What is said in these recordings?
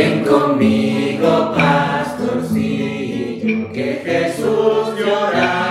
Ven conmigo, pastorcillo, que Jesús llorando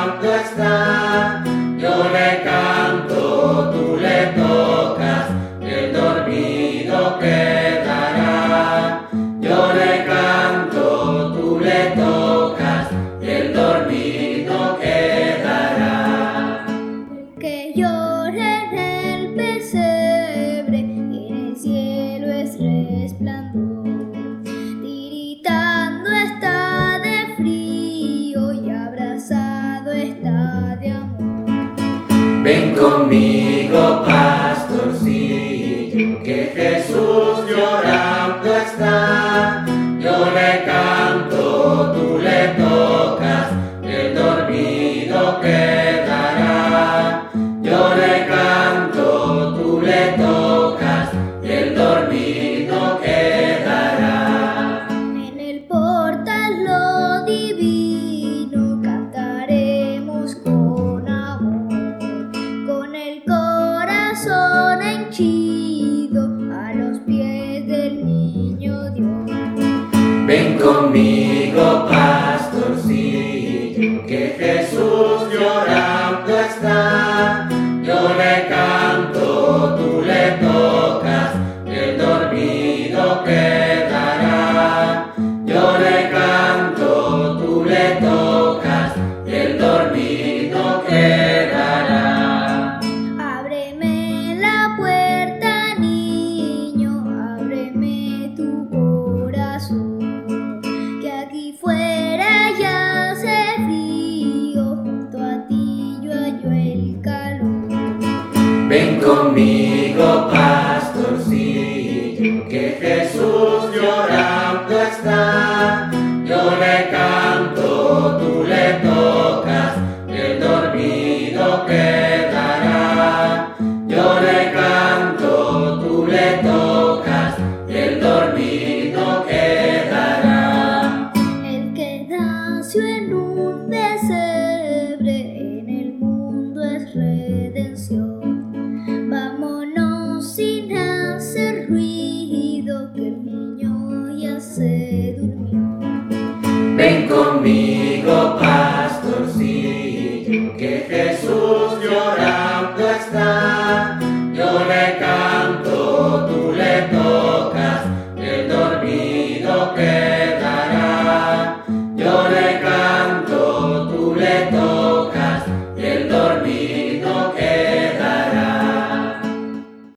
Ven conmigo, pastorcillo, que Jesús llorando está. A los pies del niño Dios. Ven conmigo, pastorcillo, tu corazón, que aquí fuera ya hace frío, junto a ti yo el calor. Ven conmigo, pastorcillo, que Jesús llorando está. Vámonos sin hacer ruido, que el niño ya se durmió. Ven conmigo, pastorcillo, que Jesús llorando está. Yo le